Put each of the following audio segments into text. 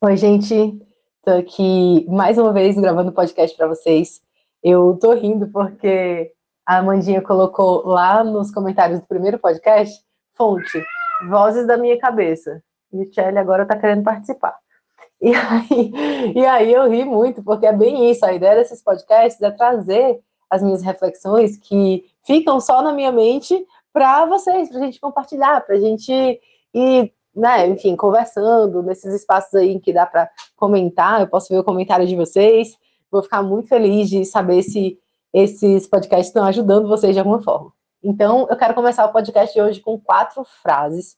Oi, gente. Tô aqui mais uma vez gravando podcast para vocês. Eu tô rindo porque a Amandinha colocou lá nos comentários do primeiro podcast, fonte, vozes da minha cabeça. E o agora tá querendo participar. E aí, e aí eu ri muito, porque é bem isso. A ideia desses podcasts é trazer as minhas reflexões que ficam só na minha mente para vocês, para a gente compartilhar, para a gente ir né, enfim, conversando nesses espaços aí que dá para comentar, eu posso ver o comentário de vocês. Vou ficar muito feliz de saber se esses podcasts estão ajudando vocês de alguma forma. Então, eu quero começar o podcast de hoje com quatro frases.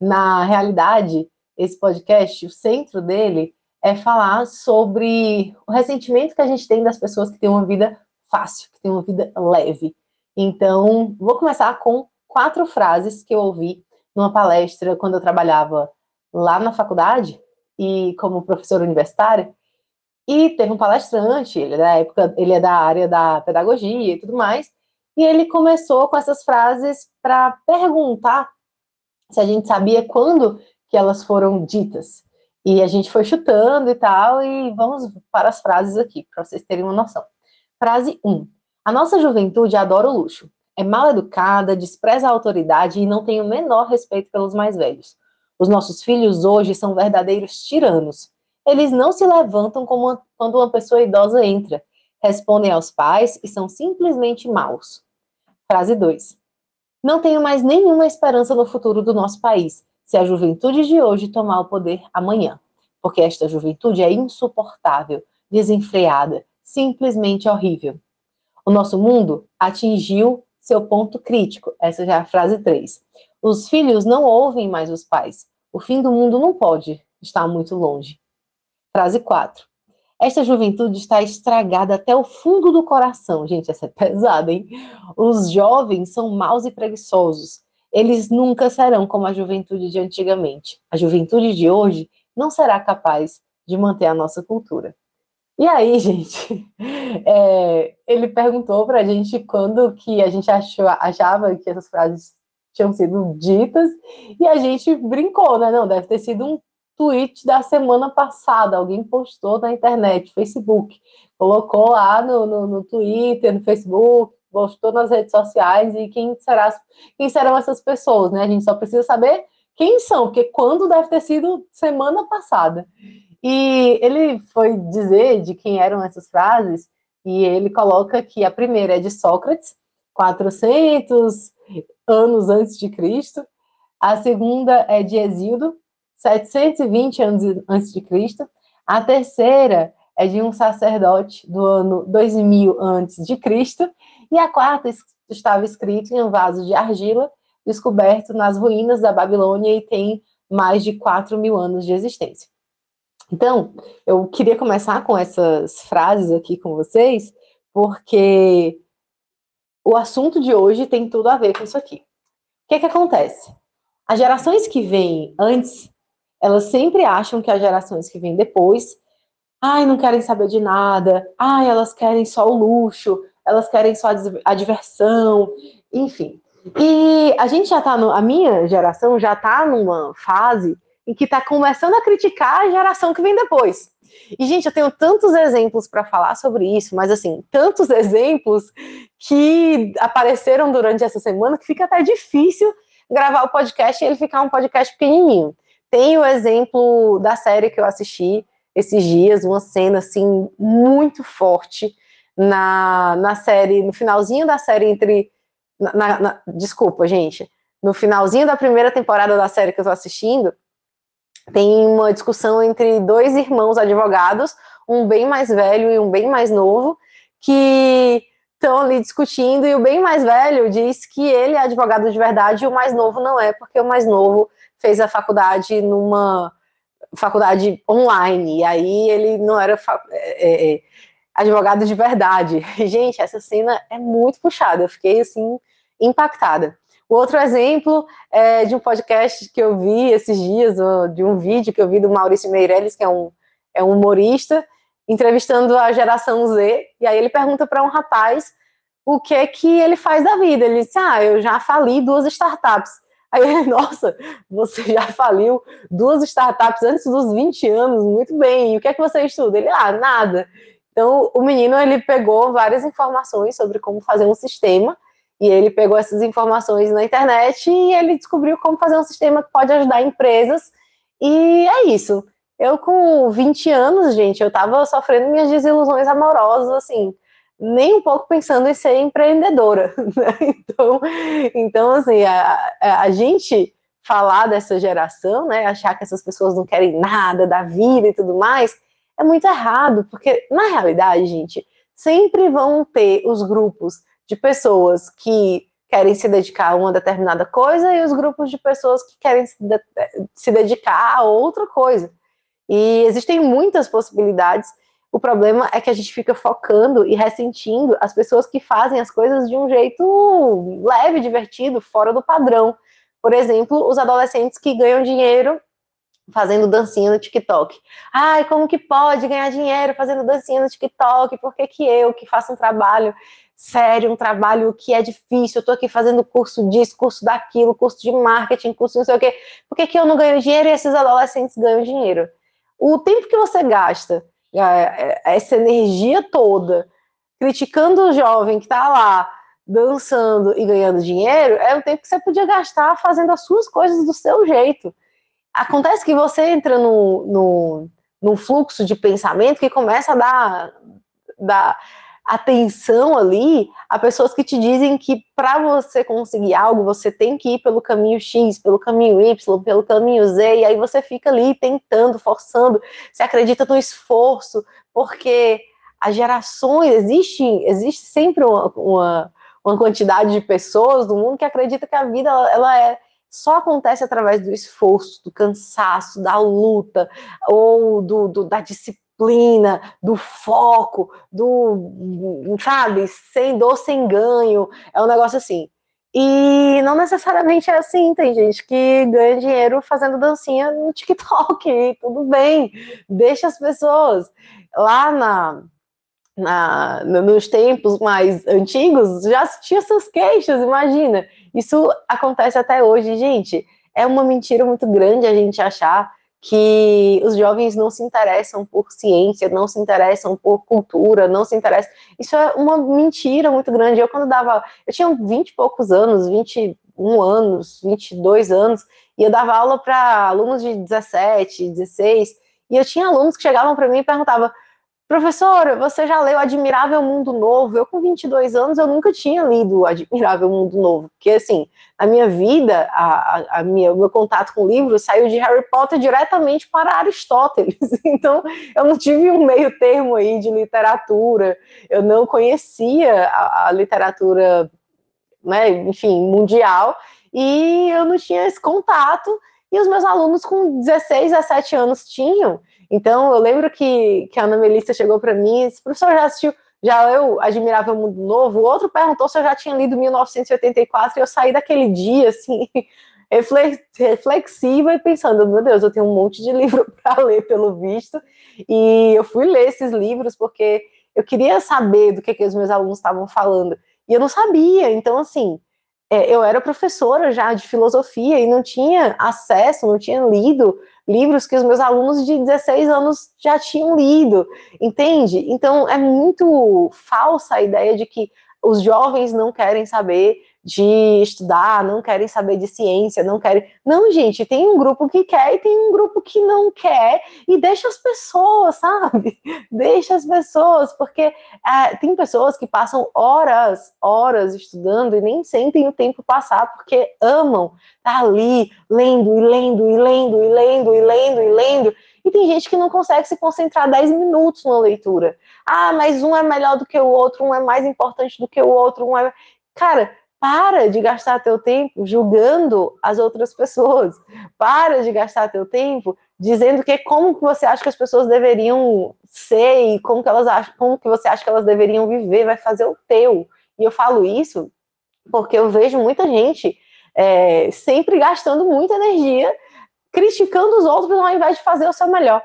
Na realidade, esse podcast, o centro dele é falar sobre o ressentimento que a gente tem das pessoas que têm uma vida fácil, que têm uma vida leve. Então, vou começar com quatro frases que eu ouvi numa palestra quando eu trabalhava lá na faculdade e como professora universitária. E teve um palestrante, ele é da época, ele é da área da pedagogia e tudo mais, e ele começou com essas frases para perguntar se a gente sabia quando que elas foram ditas. E a gente foi chutando e tal, e vamos para as frases aqui, para vocês terem uma noção. Frase 1. A nossa juventude adora o luxo é mal educada, despreza a autoridade e não tem o menor respeito pelos mais velhos. Os nossos filhos hoje são verdadeiros tiranos. Eles não se levantam uma, quando uma pessoa idosa entra, respondem aos pais e são simplesmente maus. Frase 2. Não tenho mais nenhuma esperança no futuro do nosso país, se a juventude de hoje tomar o poder amanhã, porque esta juventude é insuportável, desenfreada, simplesmente horrível. O nosso mundo atingiu seu ponto crítico. Essa já é a frase 3. Os filhos não ouvem mais os pais. O fim do mundo não pode estar muito longe. Frase 4. Esta juventude está estragada até o fundo do coração. Gente, essa é pesada, hein? Os jovens são maus e preguiçosos. Eles nunca serão como a juventude de antigamente. A juventude de hoje não será capaz de manter a nossa cultura. E aí, gente, é, ele perguntou para a gente quando que a gente achou, achava que essas frases tinham sido ditas, e a gente brincou, né? Não, deve ter sido um tweet da semana passada, alguém postou na internet, Facebook, colocou lá no, no, no Twitter, no Facebook, postou nas redes sociais, e quem, será, quem serão essas pessoas, né? A gente só precisa saber quem são, porque quando deve ter sido semana passada. E ele foi dizer de quem eram essas frases, e ele coloca que a primeira é de Sócrates, 400 anos antes de Cristo, a segunda é de Exildo, 720 anos antes de Cristo, a terceira é de um sacerdote do ano 2000 antes de Cristo, e a quarta estava escrita em um vaso de argila descoberto nas ruínas da Babilônia e tem mais de 4 mil anos de existência. Então, eu queria começar com essas frases aqui com vocês, porque o assunto de hoje tem tudo a ver com isso aqui. O que, que acontece? As gerações que vêm antes, elas sempre acham que as gerações que vêm depois, ai, não querem saber de nada, ai, elas querem só o luxo, elas querem só a diversão, enfim. E a gente já tá no, a minha geração já tá numa fase em que está começando a criticar a geração que vem depois. E, gente, eu tenho tantos exemplos para falar sobre isso, mas, assim, tantos exemplos que apareceram durante essa semana que fica até difícil gravar o podcast e ele ficar um podcast pequenininho. Tem o exemplo da série que eu assisti esses dias, uma cena, assim, muito forte na, na série, no finalzinho da série entre... Na, na, desculpa, gente. No finalzinho da primeira temporada da série que eu tô assistindo, tem uma discussão entre dois irmãos advogados, um bem mais velho e um bem mais novo, que estão ali discutindo, e o bem mais velho diz que ele é advogado de verdade e o mais novo não é, porque o mais novo fez a faculdade numa faculdade online, e aí ele não era é, é, advogado de verdade. Gente, essa cena é muito puxada, eu fiquei assim impactada. Outro exemplo é de um podcast que eu vi esses dias, de um vídeo que eu vi do Maurício Meirelles, que é um, é um humorista, entrevistando a geração Z, e aí ele pergunta para um rapaz o que é que ele faz da vida. Ele disse, ah, eu já fali duas startups. Aí ele, nossa, você já faliu duas startups antes dos 20 anos, muito bem. E o que é que você estuda? Ele, ah, nada. Então, o menino, ele pegou várias informações sobre como fazer um sistema, e ele pegou essas informações na internet e ele descobriu como fazer um sistema que pode ajudar empresas, e é isso. Eu, com 20 anos, gente, eu tava sofrendo minhas desilusões amorosas, assim, nem um pouco pensando em ser empreendedora. Né? Então, então, assim, a, a gente falar dessa geração, né, achar que essas pessoas não querem nada da vida e tudo mais, é muito errado, porque na realidade, gente, sempre vão ter os grupos de pessoas que querem se dedicar a uma determinada coisa e os grupos de pessoas que querem se, de se dedicar a outra coisa. E existem muitas possibilidades o problema é que a gente fica focando e ressentindo as pessoas que fazem as coisas de um jeito leve, divertido, fora do padrão. Por exemplo, os adolescentes que ganham dinheiro fazendo dancinha no TikTok. Ai, como que pode ganhar dinheiro fazendo dancinha no TikTok? Por que, que eu, que faço um trabalho sério, um trabalho que é difícil, eu tô aqui fazendo curso disso, curso daquilo, curso de marketing, curso não sei o quê, por que, que eu não ganho dinheiro e esses adolescentes ganham dinheiro? O tempo que você gasta é, é, essa energia toda, criticando o jovem que está lá dançando e ganhando dinheiro, é o tempo que você podia gastar fazendo as suas coisas do seu jeito. Acontece que você entra no, no, num fluxo de pensamento que começa a dar, dar atenção ali a pessoas que te dizem que para você conseguir algo, você tem que ir pelo caminho X, pelo caminho Y, pelo caminho Z, e aí você fica ali tentando, forçando, você acredita no esforço, porque as gerações, existe, existe sempre uma, uma, uma quantidade de pessoas no mundo que acredita que a vida ela é só acontece através do esforço, do cansaço, da luta, ou do, do da disciplina disciplina, do foco, do, sabe, sem dor, sem ganho. É um negócio assim. E não necessariamente é assim, tem gente que ganha dinheiro fazendo dancinha no TikTok, tudo bem, deixa as pessoas. Lá na, na, nos tempos mais antigos, já tinha seus queixos, imagina. Isso acontece até hoje, gente. É uma mentira muito grande a gente achar que os jovens não se interessam por ciência, não se interessam por cultura, não se interessam. Isso é uma mentira muito grande. Eu, quando dava. Eu tinha 20 e poucos anos, 21 anos, 22 anos, e eu dava aula para alunos de 17, 16, e eu tinha alunos que chegavam para mim e perguntavam Professora, você já leu Admirável Mundo Novo? Eu, com 22 anos, eu nunca tinha lido Admirável Mundo Novo, porque, assim, a minha vida, a, a minha, o meu contato com livros saiu de Harry Potter diretamente para Aristóteles. Então, eu não tive um meio termo aí de literatura, eu não conhecia a, a literatura, né, enfim, mundial, e eu não tinha esse contato, e os meus alunos com 16, 17 anos tinham. Então, eu lembro que, que a Ana Melissa chegou para mim e disse, professor, já assistiu, já eu Admirável Mundo Novo? O outro perguntou se eu já tinha lido 1984 e eu saí daquele dia, assim, reflexiva e pensando, meu Deus, eu tenho um monte de livro para ler, pelo visto, e eu fui ler esses livros porque eu queria saber do que, que os meus alunos estavam falando, e eu não sabia, então, assim, é, eu era professora já de filosofia e não tinha acesso, não tinha lido livros que os meus alunos de 16 anos já tinham lido, entende? Então é muito falsa a ideia de que os jovens não querem saber de estudar, não querem saber de ciência, não querem. Não, gente, tem um grupo que quer e tem um grupo que não quer, e deixa as pessoas, sabe? Deixa as pessoas, porque é, tem pessoas que passam horas, horas estudando e nem sentem o tempo passar, porque amam tá ali lendo e lendo e lendo e lendo e lendo e lendo. E tem gente que não consegue se concentrar 10 minutos na leitura. Ah, mas um é melhor do que o outro, um é mais importante do que o outro, um é. Cara, para de gastar teu tempo julgando as outras pessoas. Para de gastar teu tempo dizendo que como que você acha que as pessoas deveriam ser e como que elas acham, como que você acha que elas deveriam viver, vai fazer o teu. E eu falo isso porque eu vejo muita gente é, sempre gastando muita energia criticando os outros ao invés de fazer o seu melhor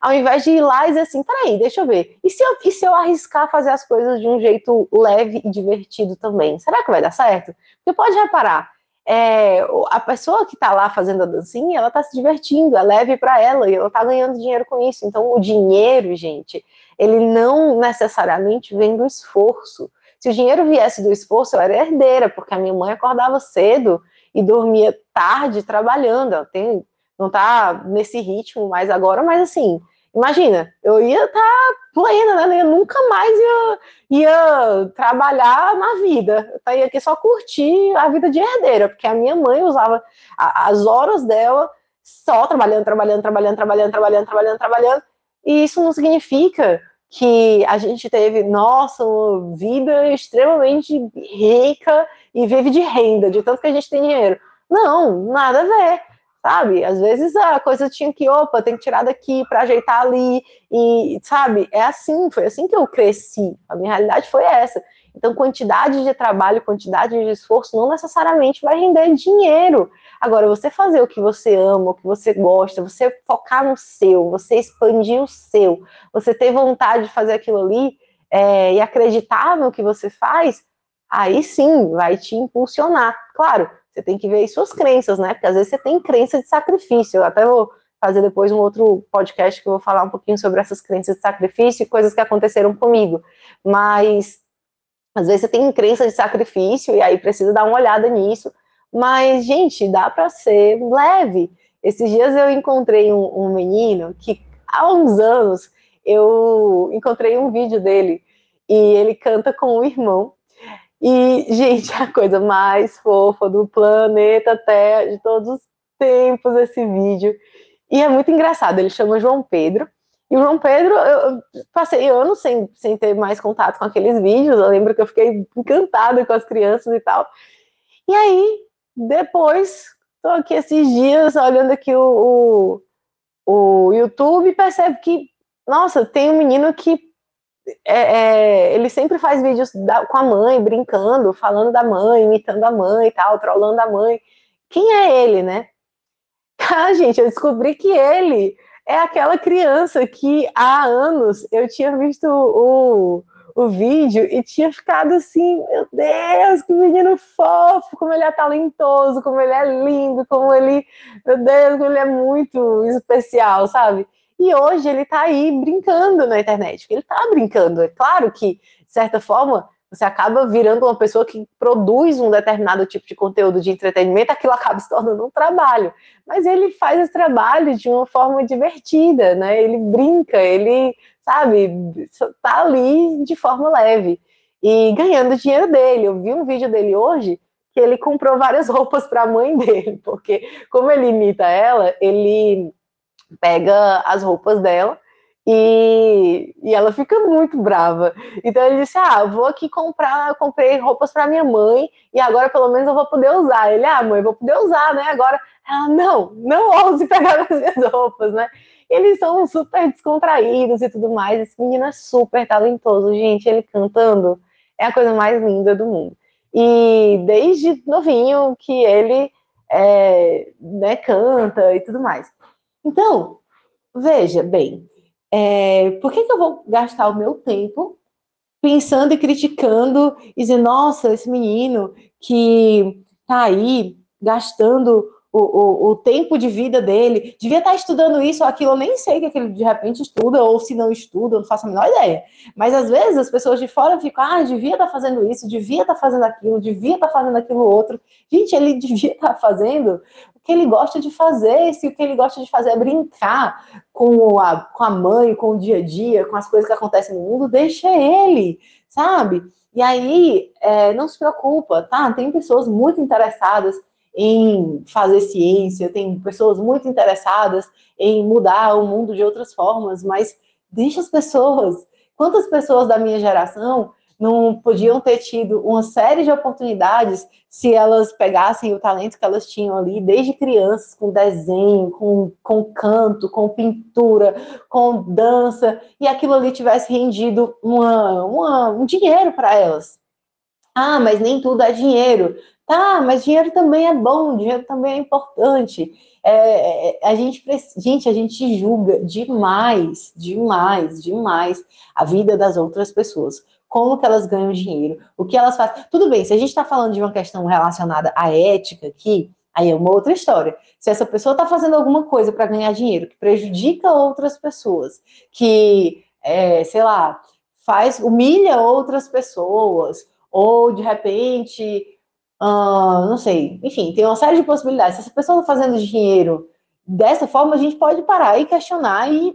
ao invés de ir lá e dizer assim, peraí, deixa eu ver, e se eu, e se eu arriscar fazer as coisas de um jeito leve e divertido também? Será que vai dar certo? Porque pode reparar, é, a pessoa que está lá fazendo a dancinha, ela está se divertindo, é leve para ela e ela está ganhando dinheiro com isso. Então, o dinheiro, gente, ele não necessariamente vem do esforço. Se o dinheiro viesse do esforço, eu era herdeira, porque a minha mãe acordava cedo e dormia tarde trabalhando. Ela tem, não está nesse ritmo mais agora, mas assim, Imagina, eu ia estar tá plena, né? Eu nunca mais ia, ia trabalhar na vida. Eu ia aqui só curtir a vida de herdeira, porque a minha mãe usava as horas dela só trabalhando, trabalhando, trabalhando, trabalhando, trabalhando, trabalhando, trabalhando. E isso não significa que a gente teve, nossa, uma vida extremamente rica e vive de renda, de tanto que a gente tem dinheiro. Não, nada a ver sabe? Às vezes a coisa tinha que, opa, tem que tirar daqui para ajeitar ali, e, sabe? É assim, foi assim que eu cresci. A minha realidade foi essa. Então, quantidade de trabalho, quantidade de esforço não necessariamente vai render dinheiro. Agora, você fazer o que você ama, o que você gosta, você focar no seu, você expandir o seu, você ter vontade de fazer aquilo ali é, e acreditar no que você faz, aí sim vai te impulsionar. Claro, você tem que ver as suas crenças, né? Porque às vezes você tem crença de sacrifício. Eu até vou fazer depois um outro podcast que eu vou falar um pouquinho sobre essas crenças de sacrifício e coisas que aconteceram comigo. Mas às vezes você tem crença de sacrifício e aí precisa dar uma olhada nisso. Mas, gente, dá para ser leve. Esses dias eu encontrei um, um menino que há uns anos eu encontrei um vídeo dele e ele canta com o irmão e, gente, a coisa mais fofa do planeta Terra, de todos os tempos, esse vídeo. E é muito engraçado, ele chama João Pedro. E o João Pedro, eu passei anos sem, sem ter mais contato com aqueles vídeos. Eu lembro que eu fiquei encantada com as crianças e tal. E aí, depois, tô aqui esses dias olhando aqui o, o, o YouTube e percebo que, nossa, tem um menino que é, é, ele sempre faz vídeos da, com a mãe, brincando, falando da mãe, imitando a mãe e tal, trollando a mãe. Quem é ele, né? Ah, gente, eu descobri que ele é aquela criança que há anos eu tinha visto o, o vídeo e tinha ficado assim, meu Deus, que menino fofo, como ele é talentoso, como ele é lindo, como ele, meu Deus, como ele é muito especial, sabe? E hoje ele está aí brincando na internet. Ele está brincando. É claro que, de certa forma, você acaba virando uma pessoa que produz um determinado tipo de conteúdo de entretenimento, aquilo acaba se tornando um trabalho. Mas ele faz esse trabalho de uma forma divertida, né? Ele brinca, ele, sabe, tá ali de forma leve e ganhando dinheiro dele. Eu vi um vídeo dele hoje que ele comprou várias roupas para a mãe dele, porque como ele imita ela, ele pega as roupas dela e, e ela fica muito brava. Então ele disse: Ah, vou aqui comprar, comprei roupas para minha mãe e agora pelo menos eu vou poder usar. Ele, ah, mãe, vou poder usar, né? Agora, ela, não, não ouse pegar as minhas roupas, né? Eles são super descontraídos e tudo mais. Esse menino é super talentoso, gente. Ele cantando é a coisa mais linda do mundo. E desde novinho que ele é, né, canta e tudo mais. Então, veja bem, é, por que, que eu vou gastar o meu tempo pensando e criticando e dizendo, nossa, esse menino que tá aí gastando o, o, o, tempo de vida dele, devia estar estudando isso ou aquilo, eu nem sei que, ele de repente estuda, ou se não estuda, eu não faço a menor ideia. Mas às vezes as pessoas de fora ficam, ah, devia estar fazendo isso, devia estar fazendo aquilo, devia estar fazendo aquilo outro. Gente, ele devia estar fazendo que ele gosta de fazer, se o que ele gosta de fazer é brincar com a, com a mãe, com o dia a dia, com as coisas que acontecem no mundo, deixa ele, sabe? E aí, é, não se preocupa, tá? Tem pessoas muito interessadas em fazer ciência, tem pessoas muito interessadas em mudar o mundo de outras formas, mas deixa as pessoas. Quantas pessoas da minha geração não podiam ter tido uma série de oportunidades se elas pegassem o talento que elas tinham ali desde crianças, com desenho, com, com canto, com pintura, com dança, e aquilo ali tivesse rendido uma, uma um dinheiro para elas. Ah, mas nem tudo é dinheiro. Tá, mas dinheiro também é bom, dinheiro também é importante. É, é, a gente, gente, a gente julga demais, demais, demais a vida das outras pessoas. Como que elas ganham dinheiro, o que elas fazem. Tudo bem, se a gente está falando de uma questão relacionada à ética aqui, aí é uma outra história. Se essa pessoa está fazendo alguma coisa para ganhar dinheiro que prejudica outras pessoas, que, é, sei lá, faz, humilha outras pessoas, ou de repente, uh, não sei, enfim, tem uma série de possibilidades. Se essa pessoa está fazendo dinheiro dessa forma, a gente pode parar e questionar e,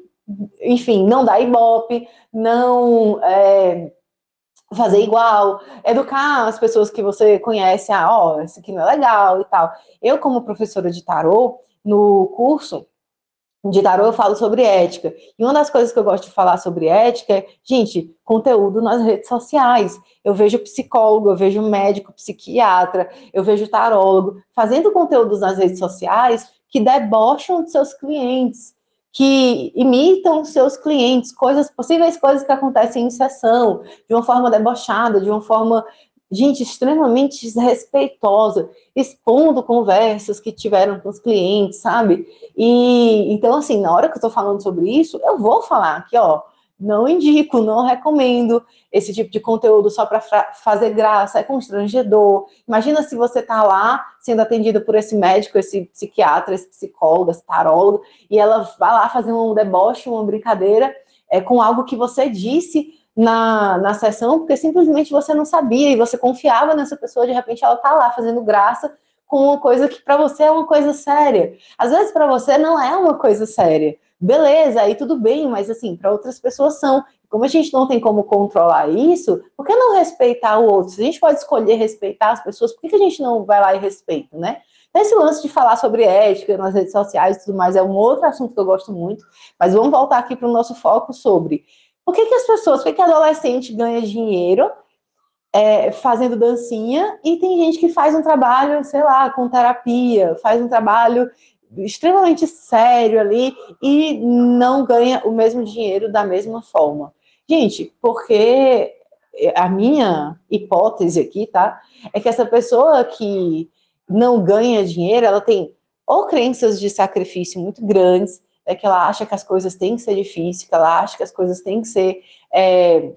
enfim, não dar ibope, não é, fazer igual, educar as pessoas que você conhece, ah, ó, isso aqui não é legal e tal. Eu, como professora de tarô, no curso de tarô eu falo sobre ética. E uma das coisas que eu gosto de falar sobre ética é, gente, conteúdo nas redes sociais. Eu vejo psicólogo, eu vejo médico, psiquiatra, eu vejo tarólogo fazendo conteúdos nas redes sociais que debocham de seus clientes, que imitam seus clientes, coisas possíveis coisas que acontecem em sessão, de uma forma debochada, de uma forma, gente, extremamente desrespeitosa, expondo conversas que tiveram com os clientes, sabe? E então, assim, na hora que eu tô falando sobre isso, eu vou falar aqui, ó, não indico, não recomendo esse tipo de conteúdo só para fazer graça, é constrangedor. Imagina se você está lá sendo atendida por esse médico, esse psiquiatra, esse psicólogo, esse tarólogo, e ela vai lá fazer um deboche, uma brincadeira é, com algo que você disse na, na sessão, porque simplesmente você não sabia e você confiava nessa pessoa, de repente ela está lá fazendo graça com uma coisa que para você é uma coisa séria. Às vezes para você não é uma coisa séria beleza, aí tudo bem, mas assim, para outras pessoas são. Como a gente não tem como controlar isso, por que não respeitar o outro? Se a gente pode escolher respeitar as pessoas, por que a gente não vai lá e respeita, né? Então, esse lance de falar sobre ética nas redes sociais e tudo mais é um outro assunto que eu gosto muito, mas vamos voltar aqui para o nosso foco sobre por que, que as pessoas, por que, que adolescente ganha dinheiro é, fazendo dancinha e tem gente que faz um trabalho, sei lá, com terapia, faz um trabalho extremamente sério ali e não ganha o mesmo dinheiro da mesma forma. Gente, porque a minha hipótese aqui, tá? É que essa pessoa que não ganha dinheiro, ela tem ou crenças de sacrifício muito grandes, é que ela acha que as coisas têm que ser difíceis, que ela acha que as coisas têm que ser é,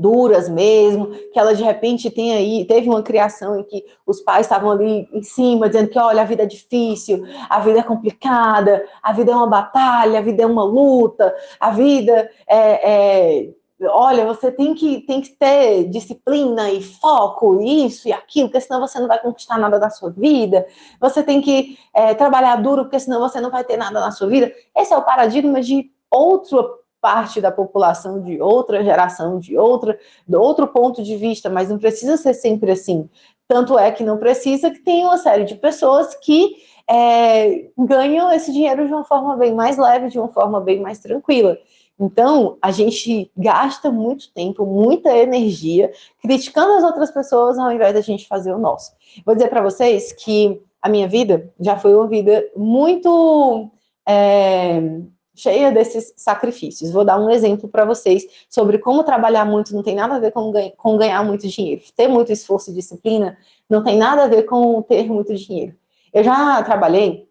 duras mesmo, que ela de repente tem aí, teve uma criação em que os pais estavam ali em cima, dizendo que, olha, a vida é difícil, a vida é complicada, a vida é uma batalha, a vida é uma luta, a vida é, é olha, você tem que, tem que ter disciplina e foco, isso e aquilo, porque senão você não vai conquistar nada da sua vida. Você tem que é, trabalhar duro, porque senão você não vai ter nada na sua vida. Esse é o paradigma de outro parte da população de outra geração, de outra, de outro ponto de vista, mas não precisa ser sempre assim. Tanto é que não precisa que tenha uma série de pessoas que é, ganham esse dinheiro de uma forma bem mais leve, de uma forma bem mais tranquila. Então, a gente gasta muito tempo, muita energia criticando as outras pessoas ao invés da gente fazer o nosso. Vou dizer para vocês que a minha vida já foi uma vida muito é, cheia desses sacrifícios. Vou dar um exemplo para vocês sobre como trabalhar muito não tem nada a ver com, ganha, com ganhar muito dinheiro. Ter muito esforço e disciplina não tem nada a ver com ter muito dinheiro. Eu já trabalhei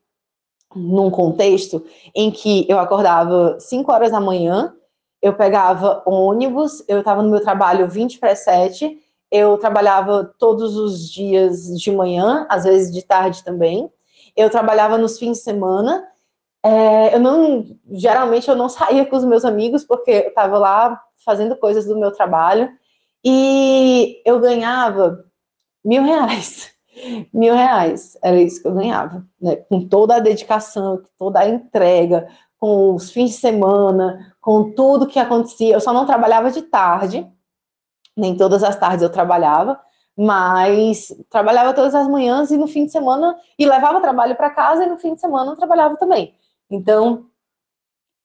num contexto em que eu acordava 5 horas da manhã, eu pegava ônibus, eu estava no meu trabalho 20 para 7, eu trabalhava todos os dias de manhã, às vezes de tarde também. Eu trabalhava nos fins de semana, é, eu não, geralmente eu não saía com os meus amigos porque eu estava lá fazendo coisas do meu trabalho e eu ganhava mil reais. Mil reais, era isso que eu ganhava, né? Com toda a dedicação, toda a entrega, com os fins de semana, com tudo que acontecia. Eu só não trabalhava de tarde, nem todas as tardes eu trabalhava, mas trabalhava todas as manhãs e no fim de semana, e levava trabalho para casa e no fim de semana eu trabalhava também. Então,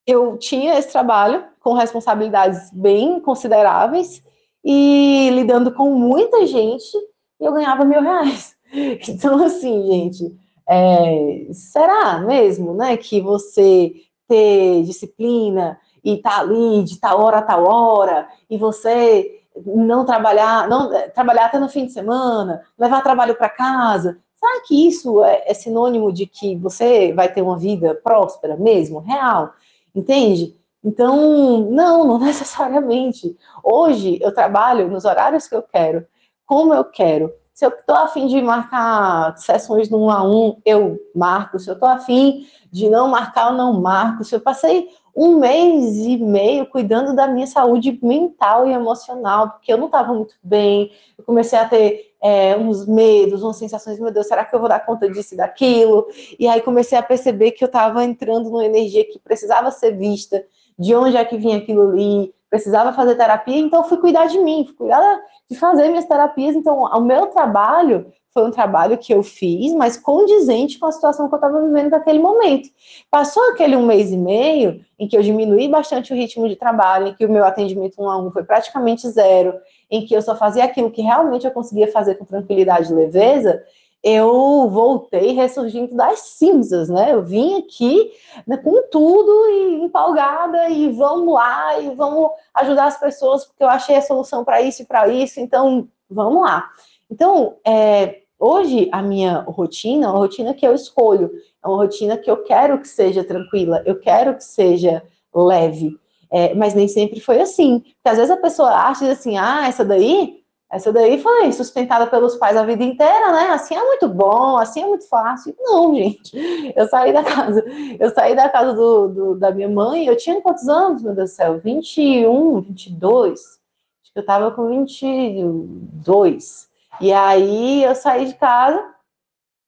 eu tinha esse trabalho com responsabilidades bem consideráveis e lidando com muita gente, eu ganhava mil reais. Então, assim, gente, é, será mesmo, né, que você ter disciplina e tá ali de tal hora a tal hora, e você não trabalhar, não trabalhar até no fim de semana, levar trabalho para casa, Será que isso é, é sinônimo de que você vai ter uma vida próspera mesmo, real? Entende? Então, não, não necessariamente. Hoje eu trabalho nos horários que eu quero, como eu quero. Se eu estou afim de marcar sessões no 1 a 1, eu marco. Se eu estou afim de não marcar, eu não marco. Se eu passei um mês e meio cuidando da minha saúde mental e emocional, porque eu não estava muito bem, comecei a ter é, uns medos, umas sensações, meu Deus, será que eu vou dar conta disso e daquilo? E aí comecei a perceber que eu estava entrando numa energia que precisava ser vista, de onde é que vinha aquilo ali, precisava fazer terapia, então fui cuidar de mim, fui cuidar de fazer minhas terapias. Então, o meu trabalho foi um trabalho que eu fiz, mas condizente com a situação que eu estava vivendo naquele momento. Passou aquele um mês e meio em que eu diminuí bastante o ritmo de trabalho, em que o meu atendimento um a um foi praticamente zero, em que eu só fazia aquilo que realmente eu conseguia fazer com tranquilidade e leveza, eu voltei ressurgindo das cinzas, né? Eu vim aqui né, com tudo e empolgada e vamos lá e vamos ajudar as pessoas porque eu achei a solução para isso e para isso, então vamos lá. Então, é, hoje a minha rotina é uma rotina que eu escolho, é uma rotina que eu quero que seja tranquila, eu quero que seja leve, é, mas nem sempre foi assim. Porque às vezes a pessoa acha assim, ah, essa daí essa daí foi sustentada pelos pais a vida inteira, né? Assim é muito bom, assim é muito fácil. Não, gente. Eu saí da casa, eu saí da casa do, do, da minha mãe, eu tinha quantos anos, meu Deus do céu? 21, 22. Acho que eu tava com 22. E aí eu saí de casa,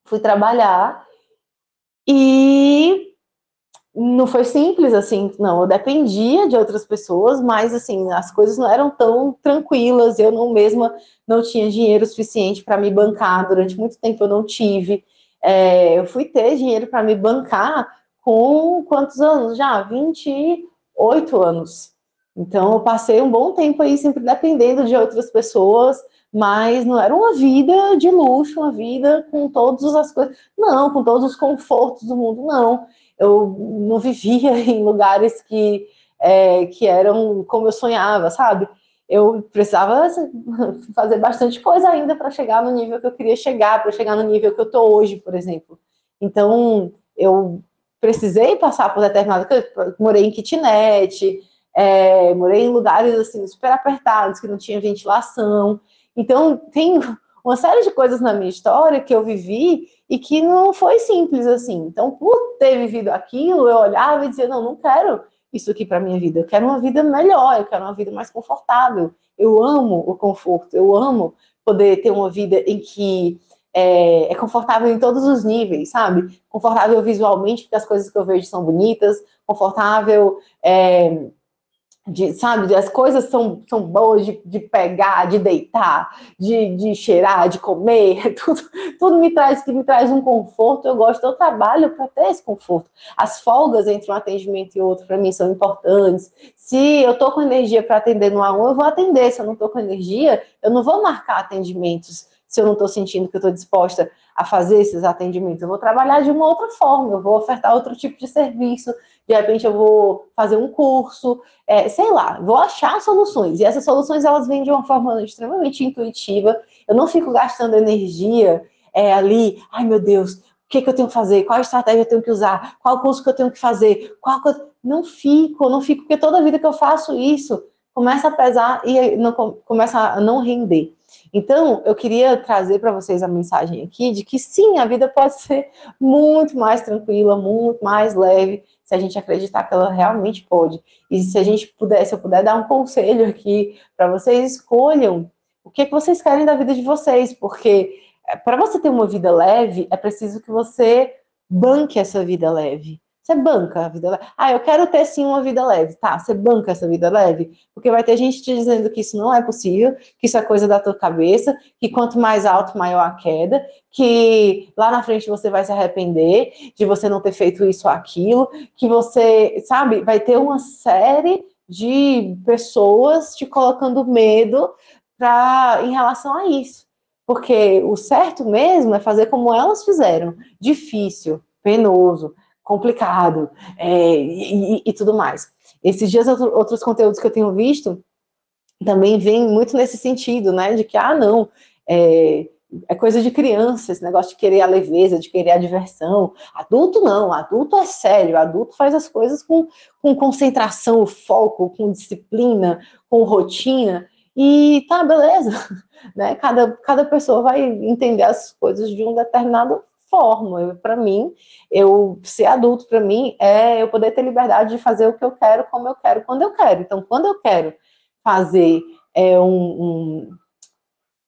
fui trabalhar e não foi simples, assim, não, eu dependia de outras pessoas, mas, assim, as coisas não eram tão tranquilas, eu não mesma não tinha dinheiro suficiente para me bancar, durante muito tempo eu não tive, é, eu fui ter dinheiro para me bancar com quantos anos já? 28 anos, então eu passei um bom tempo aí sempre dependendo de outras pessoas, mas não era uma vida de luxo, uma vida com todas as coisas, não, com todos os confortos do mundo, não, eu não vivia em lugares que, é, que eram como eu sonhava, sabe? Eu precisava assim, fazer bastante coisa ainda para chegar no nível que eu queria chegar, para chegar no nível que eu estou hoje, por exemplo. Então, eu precisei passar por determinado morei em kitnet, é, morei em lugares assim super apertados que não tinha ventilação. Então, tem uma série de coisas na minha história que eu vivi e que não foi simples assim. Então, por ter vivido aquilo, eu olhava e dizia: não, não quero isso aqui para minha vida. Eu quero uma vida melhor, eu quero uma vida mais confortável. Eu amo o conforto, eu amo poder ter uma vida em que é, é, confortável em todos os níveis, sabe? Confortável visualmente, porque as coisas que eu vejo são bonitas, confortável é, de, sabe, as coisas são, são boas de, de pegar, de deitar, de, de cheirar, de comer, tudo, tudo me traz que me traz um conforto, eu gosto, eu trabalho para ter esse conforto. As folgas entre um atendimento e outro, para mim, são importantes. Se eu estou com energia para atender no A1, eu vou atender. Se eu não estou com energia, eu não vou marcar atendimentos se eu não estou sentindo que eu estou disposta a fazer esses atendimentos. Eu vou trabalhar de uma outra forma, eu vou ofertar outro tipo de serviço, de repente eu vou fazer um curso, é, sei lá, vou achar soluções. E essas soluções, elas vêm de uma forma extremamente intuitiva. Eu não fico gastando energia é, ali, ai meu Deus, o que, que eu tenho que fazer? Qual estratégia eu tenho que usar? Qual curso que eu tenho que fazer? Qual Não fico, não fico, porque toda vida que eu faço isso, começa a pesar e não, começa a não render. Então, eu queria trazer para vocês a mensagem aqui de que sim, a vida pode ser muito mais tranquila, muito mais leve, se a gente acreditar que ela realmente pode. E se a gente puder, se eu puder dar um conselho aqui para vocês, escolham o que, que vocês querem da vida de vocês, porque eh, para você ter uma vida leve, é preciso que você banque essa vida leve. Você banca a vida leve. Ah, eu quero ter sim uma vida leve. Tá, você banca essa vida leve? Porque vai ter gente te dizendo que isso não é possível, que isso é coisa da tua cabeça, que quanto mais alto, maior a queda, que lá na frente você vai se arrepender de você não ter feito isso ou aquilo, que você, sabe, vai ter uma série de pessoas te colocando medo pra, em relação a isso. Porque o certo mesmo é fazer como elas fizeram, difícil, penoso, complicado é, e, e, tudo mais. Esses dias, outros conteúdos que eu tenho visto também vêm muito nesse sentido, né, de que, ah, não, é, é coisa de criança, esse negócio de querer a leveza, de querer a diversão. Adulto não, adulto é sério, adulto faz as coisas com, com concentração, foco, com disciplina, com rotina, e tá, beleza, né? Cada, cada pessoa vai entender as coisas de uma determinada forma. Para mim, eu ser adulto para mim é eu poder ter liberdade de fazer o que eu quero, como eu quero, quando eu quero. Então, quando eu quero fazer é, um, um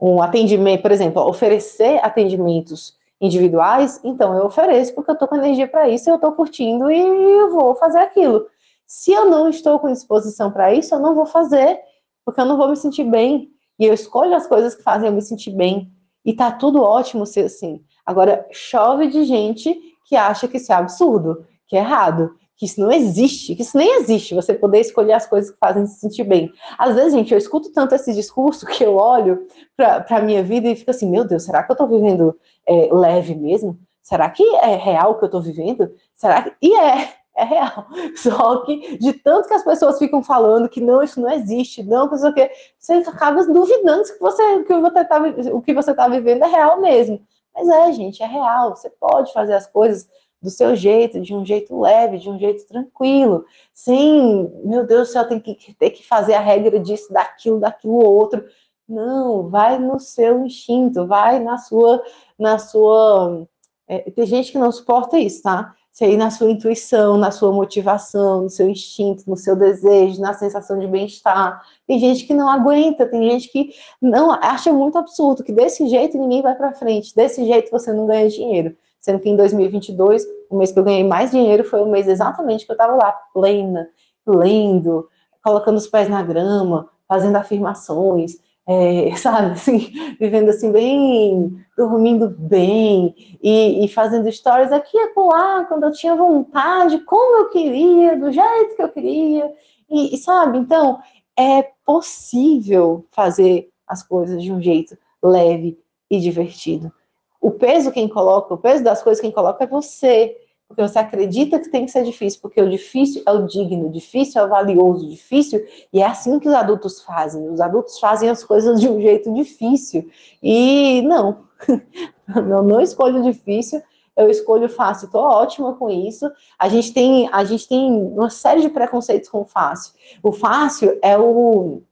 um atendimento, por exemplo, oferecer atendimentos individuais, então eu ofereço porque eu estou com energia para isso, eu estou curtindo e eu vou fazer aquilo. Se eu não estou com disposição para isso, eu não vou fazer, porque eu não vou me sentir bem. E eu escolho as coisas que fazem eu me sentir bem. E tá tudo ótimo ser assim. Agora, chove de gente que acha que isso é absurdo, que é errado que isso não existe, que isso nem existe, você poder escolher as coisas que fazem se sentir bem. Às vezes, gente, eu escuto tanto esse discurso que eu olho para a minha vida e fico assim, meu Deus, será que eu estou vivendo é, leve mesmo? Será que é real o que eu estou vivendo? Será que... E é, é real. Só que de tanto que as pessoas ficam falando que não, isso não existe, não, que isso que você acaba duvidando que você, que você tá, o que você está vivendo é real mesmo. Mas é, gente, é real. Você pode fazer as coisas do seu jeito, de um jeito leve, de um jeito tranquilo, sem, meu Deus do céu, tem que ter que fazer a regra disso, daquilo, daquilo outro. Não, vai no seu instinto, vai na sua, na sua. É, tem gente que não suporta isso, tá? Você ir na sua intuição, na sua motivação, no seu instinto, no seu desejo, na sensação de bem-estar. Tem gente que não aguenta, tem gente que não acha muito absurdo que desse jeito ninguém vai para frente, desse jeito você não ganha dinheiro sendo que em 2022, o mês que eu ganhei mais dinheiro foi o mês exatamente que eu estava lá, plena, lendo, colocando os pés na grama, fazendo afirmações, é, sabe, assim, vivendo assim bem, dormindo bem e, e, fazendo stories aqui e lá, quando eu tinha vontade, como eu queria, do jeito que eu queria, e, e sabe, então, é possível fazer as coisas de um jeito leve e divertido. O peso quem coloca, o peso das coisas quem coloca é você, porque você acredita que tem que ser difícil, porque o difícil é o digno, o difícil é o valioso, o difícil, e é assim que os adultos fazem, os adultos fazem as coisas de um jeito difícil, e não, não, não escolho difícil, eu escolho fácil, estou ótima com isso. A gente tem, a gente tem uma série de preconceitos com o fácil. O fácil é o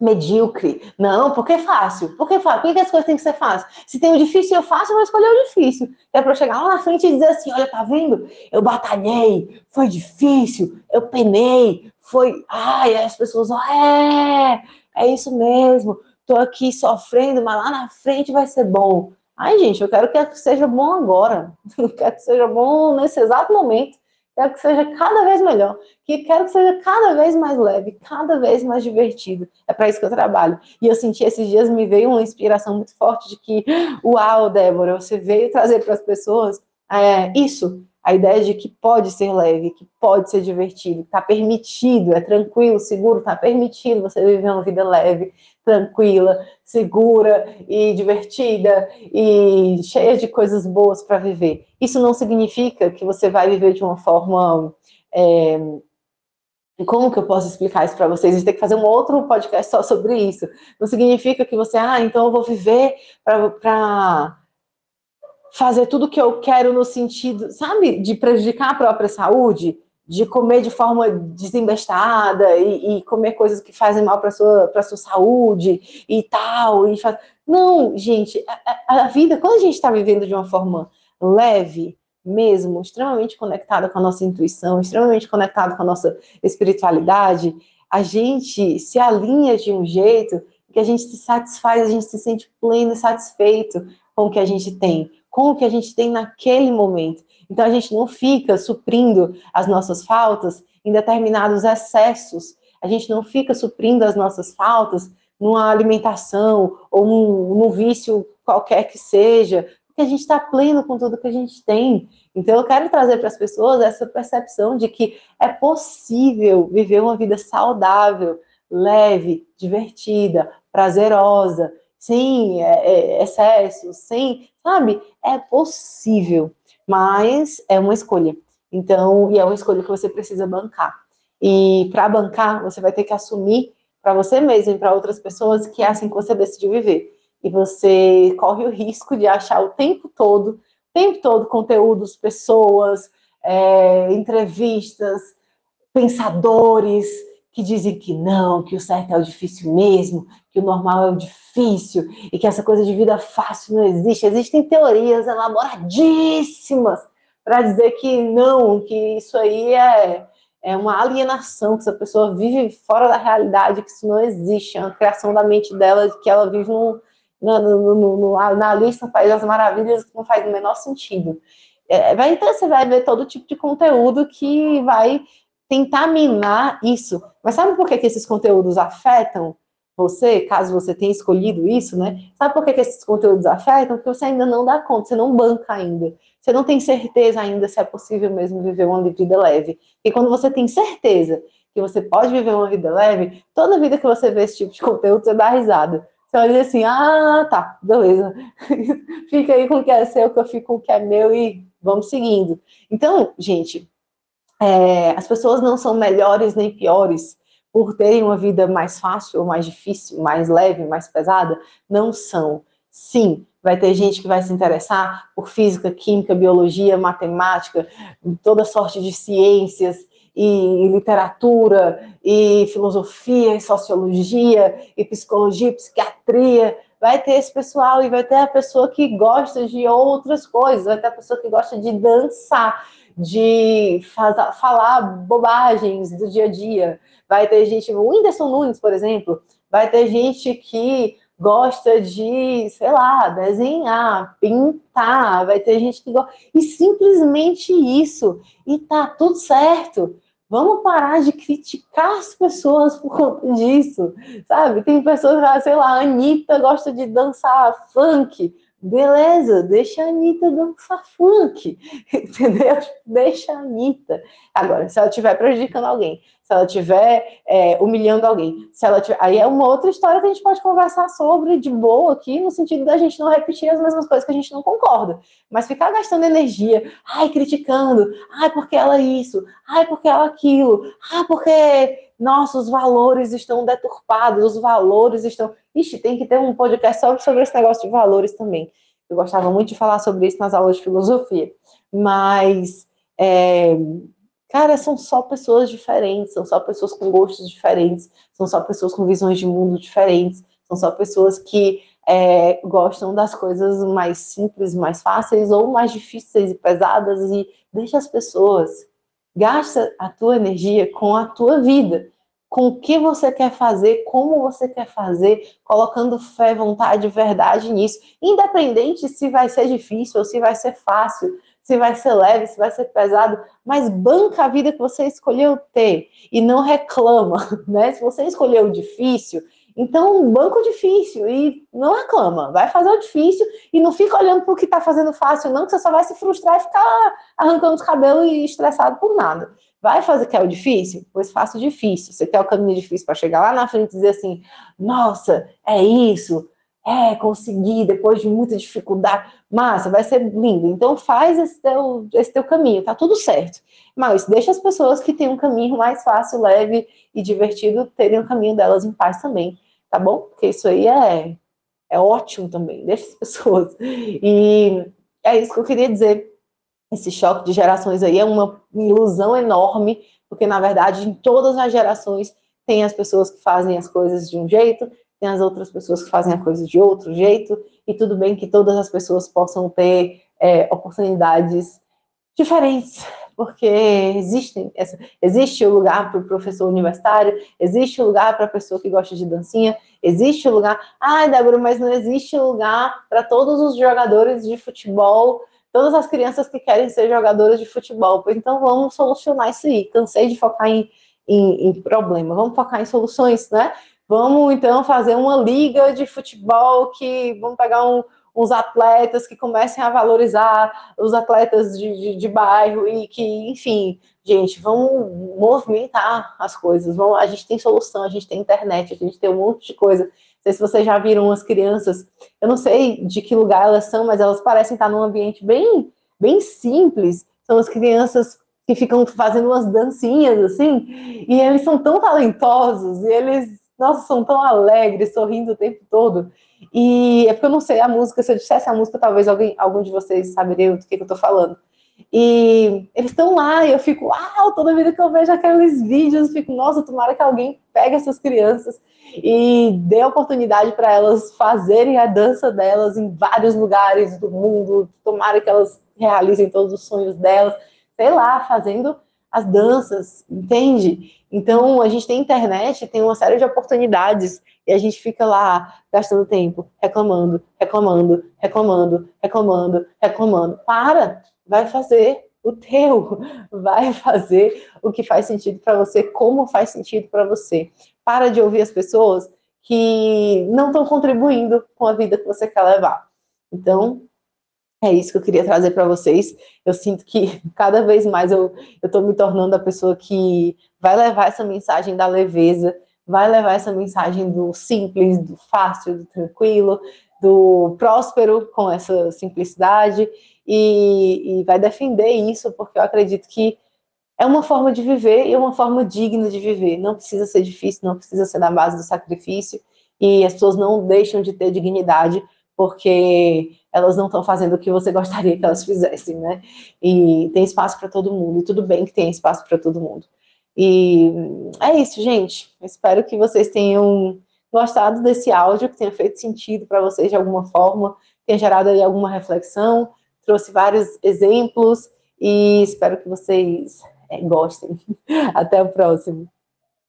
medíocre. Não, porque é fácil. Por que fácil? Por que as coisas têm que ser fáceis? Se tem o difícil eu faço, eu vou escolher o difícil. É para chegar lá na frente e dizer assim: olha, tá vendo? Eu batalhei, foi difícil, eu penei, foi. Ai, as pessoas, é, é isso mesmo. Tô aqui sofrendo, mas lá na frente vai ser bom. Ai, gente, eu quero que seja bom agora. Eu quero que seja bom nesse exato momento. Quero que seja cada vez melhor, que quero que seja cada vez mais leve, cada vez mais divertido. É para isso que eu trabalho. E eu senti esses dias me veio uma inspiração muito forte de que, uau, Débora, você veio trazer para as pessoas é, isso, a ideia de que pode ser leve, que pode ser divertido, está permitido, é tranquilo, seguro, está permitido você viver uma vida leve, tranquila, segura e divertida e cheia de coisas boas para viver. Isso não significa que você vai viver de uma forma. É, como que eu posso explicar isso para vocês? A gente tem que fazer um outro podcast só sobre isso. Não significa que você, ah, então eu vou viver para fazer tudo que eu quero no sentido, sabe, de prejudicar a própria saúde, de comer de forma desembestada e, e comer coisas que fazem mal para sua para sua saúde e tal e faz... não, gente, a, a vida quando a gente está vivendo de uma forma leve mesmo, extremamente conectada com a nossa intuição, extremamente conectada com a nossa espiritualidade, a gente se alinha de um jeito que a gente se satisfaz, a gente se sente pleno e satisfeito com o que a gente tem com o que a gente tem naquele momento. Então a gente não fica suprindo as nossas faltas em determinados excessos. A gente não fica suprindo as nossas faltas numa alimentação ou num, num vício qualquer que seja, porque a gente está pleno com tudo que a gente tem. Então eu quero trazer para as pessoas essa percepção de que é possível viver uma vida saudável, leve, divertida, prazerosa, sem é, é, excesso, sem, sabe? É possível, mas é uma escolha. Então, e é uma escolha que você precisa bancar. E para bancar, você vai ter que assumir para você mesmo e para outras pessoas que é assim que você decidiu viver. e você corre o risco de achar o tempo todo, o tempo todo conteúdos, pessoas, é, entrevistas, pensadores que dizem que não, que o certo é o difícil mesmo, que o normal é o difícil e que essa coisa de vida fácil não existe. Existem teorias elaboradíssimas para dizer que não, que isso aí é, é uma alienação, que essa pessoa vive fora da realidade, que isso não existe, é uma criação da mente dela, que ela vive no, no, no, no, na lista País das Maravilhas, que não faz o menor sentido. É, vai, então você vai ver todo tipo de conteúdo que vai tentar minar isso. Mas sabe por que, que esses conteúdos afetam você, caso você tenha escolhido isso, né? Sabe por que, que esses conteúdos afetam? Porque você ainda não dá conta, você não banca ainda. Você não tem certeza ainda se é possível mesmo viver uma vida leve. E quando você tem certeza que você pode viver uma vida leve, toda vida que você vê esse tipo de conteúdo, você dá risada. Você olha assim, ah, tá, beleza. Fica aí com o que é seu, que eu fico com o que é meu e vamos seguindo. Então, gente, é, as pessoas não são melhores nem piores por terem uma vida mais fácil ou mais difícil, mais leve, mais pesada. Não são. Sim, vai ter gente que vai se interessar por física, química, biologia, matemática, toda sorte de ciências, e literatura, e filosofia, e sociologia, e psicologia, e psiquiatria. Vai ter esse pessoal, e vai ter a pessoa que gosta de outras coisas, vai ter a pessoa que gosta de dançar, de falar bobagens do dia a dia. Vai ter gente, o Whindersson Nunes, por exemplo, vai ter gente que gosta de, sei lá, desenhar, pintar, vai ter gente que gosta. E simplesmente isso. E tá tudo certo. Vamos parar de criticar as pessoas por conta disso, sabe? Tem pessoas, sei lá, a Anitta gosta de dançar funk. Beleza, deixa a Anitta dançar funk, entendeu? Deixa a Anitta. Agora, se ela estiver prejudicando alguém, se ela estiver é, humilhando alguém, se ela tiver... aí é uma outra história que a gente pode conversar sobre de boa aqui, no sentido da gente não repetir as mesmas coisas que a gente não concorda. Mas ficar gastando energia, ai, criticando, ai, porque ela isso, ai, porque ela aquilo, ai, porque nossos valores estão deturpados, os valores estão. Ixi, tem que ter um podcast só sobre esse negócio de valores também. Eu gostava muito de falar sobre isso nas aulas de filosofia. Mas, é, cara, são só pessoas diferentes, são só pessoas com gostos diferentes, são só pessoas com visões de mundo diferentes, são só pessoas que é, gostam das coisas mais simples, mais fáceis ou mais difíceis e pesadas e deixa as pessoas Gasta a tua energia com a tua vida, com o que você quer fazer, como você quer fazer, colocando fé, vontade, verdade nisso, independente se vai ser difícil ou se vai ser fácil, se vai ser leve, se vai ser pesado, mas banca a vida que você escolheu ter e não reclama, né? Se você escolheu difícil, então, banco difícil e não reclama, vai fazer o difícil e não fica olhando para o que está fazendo fácil, não, que você só vai se frustrar e ficar arrancando os cabelos e estressado por nada. Vai fazer que é o difícil? Pois faça o difícil. Você quer o caminho difícil para chegar lá na frente e dizer assim: nossa, é isso, é, consegui depois de muita dificuldade. Massa, vai ser lindo. Então faz esse teu, esse teu caminho, tá tudo certo. Mas deixa as pessoas que têm um caminho mais fácil, leve e divertido terem o caminho delas em paz também tá bom? Porque isso aí é, é ótimo também, deixa as pessoas. E é isso que eu queria dizer. Esse choque de gerações aí é uma ilusão enorme, porque na verdade em todas as gerações tem as pessoas que fazem as coisas de um jeito, tem as outras pessoas que fazem as coisas de outro jeito, e tudo bem que todas as pessoas possam ter é, oportunidades diferentes porque existem, existe o lugar para o professor universitário, existe o lugar para a pessoa que gosta de dancinha, existe o lugar. Ai, Débora, mas não existe lugar para todos os jogadores de futebol, todas as crianças que querem ser jogadoras de futebol. Então vamos solucionar isso aí. Cansei de focar em, em, em problema, vamos focar em soluções, né? Vamos então fazer uma liga de futebol que vamos pegar um os atletas que comecem a valorizar os atletas de, de, de, bairro e que, enfim, gente, vamos movimentar as coisas. Vamos, a gente tem solução, a gente tem internet, a gente tem um monte de coisa. Não sei se vocês já viram as crianças, eu não sei de que lugar elas são, mas elas parecem estar num ambiente bem, bem simples. São as crianças que ficam fazendo umas dancinhas assim, e eles são tão talentosos, e eles, nossa, são tão alegres, sorrindo o tempo todo. E é porque eu não sei a música, se eu dissesse a música, talvez alguém, algum de vocês saberia do que, que eu tô falando. E eles estão lá e eu fico, uau, toda vida que eu vejo aqueles vídeos, fico, nossa, tomara que alguém pegue essas crianças e dê oportunidade para elas fazerem a dança delas em vários lugares do mundo, tomara que elas realizem todos os sonhos delas, sei lá, fazendo as danças, entende? Então, a gente tem internet, tem uma série de oportunidades, e a gente fica lá gastando tempo, reclamando, reclamando, reclamando, reclamando, reclamando. Para! Vai fazer o teu, vai fazer o que faz sentido para você, como faz sentido para você. Para de ouvir as pessoas que não estão contribuindo com a vida que você quer levar. Então, é isso que eu queria trazer para vocês. Eu sinto que cada vez mais eu estou me tornando a pessoa que vai levar essa mensagem da leveza, vai levar essa mensagem do simples, do fácil, do tranquilo, do próspero com essa simplicidade e, e vai defender isso, porque eu acredito que é uma forma de viver e uma forma digna de viver. Não precisa ser difícil, não precisa ser na base do sacrifício e as pessoas não deixam de ter dignidade porque elas não estão fazendo o que você gostaria que elas fizessem, né? E tem espaço para todo mundo, e tudo bem que tem espaço para todo mundo. E é isso, gente. Espero que vocês tenham gostado desse áudio, que tenha feito sentido para vocês de alguma forma, tenha gerado aí alguma reflexão, trouxe vários exemplos e espero que vocês é, gostem. Até o próximo.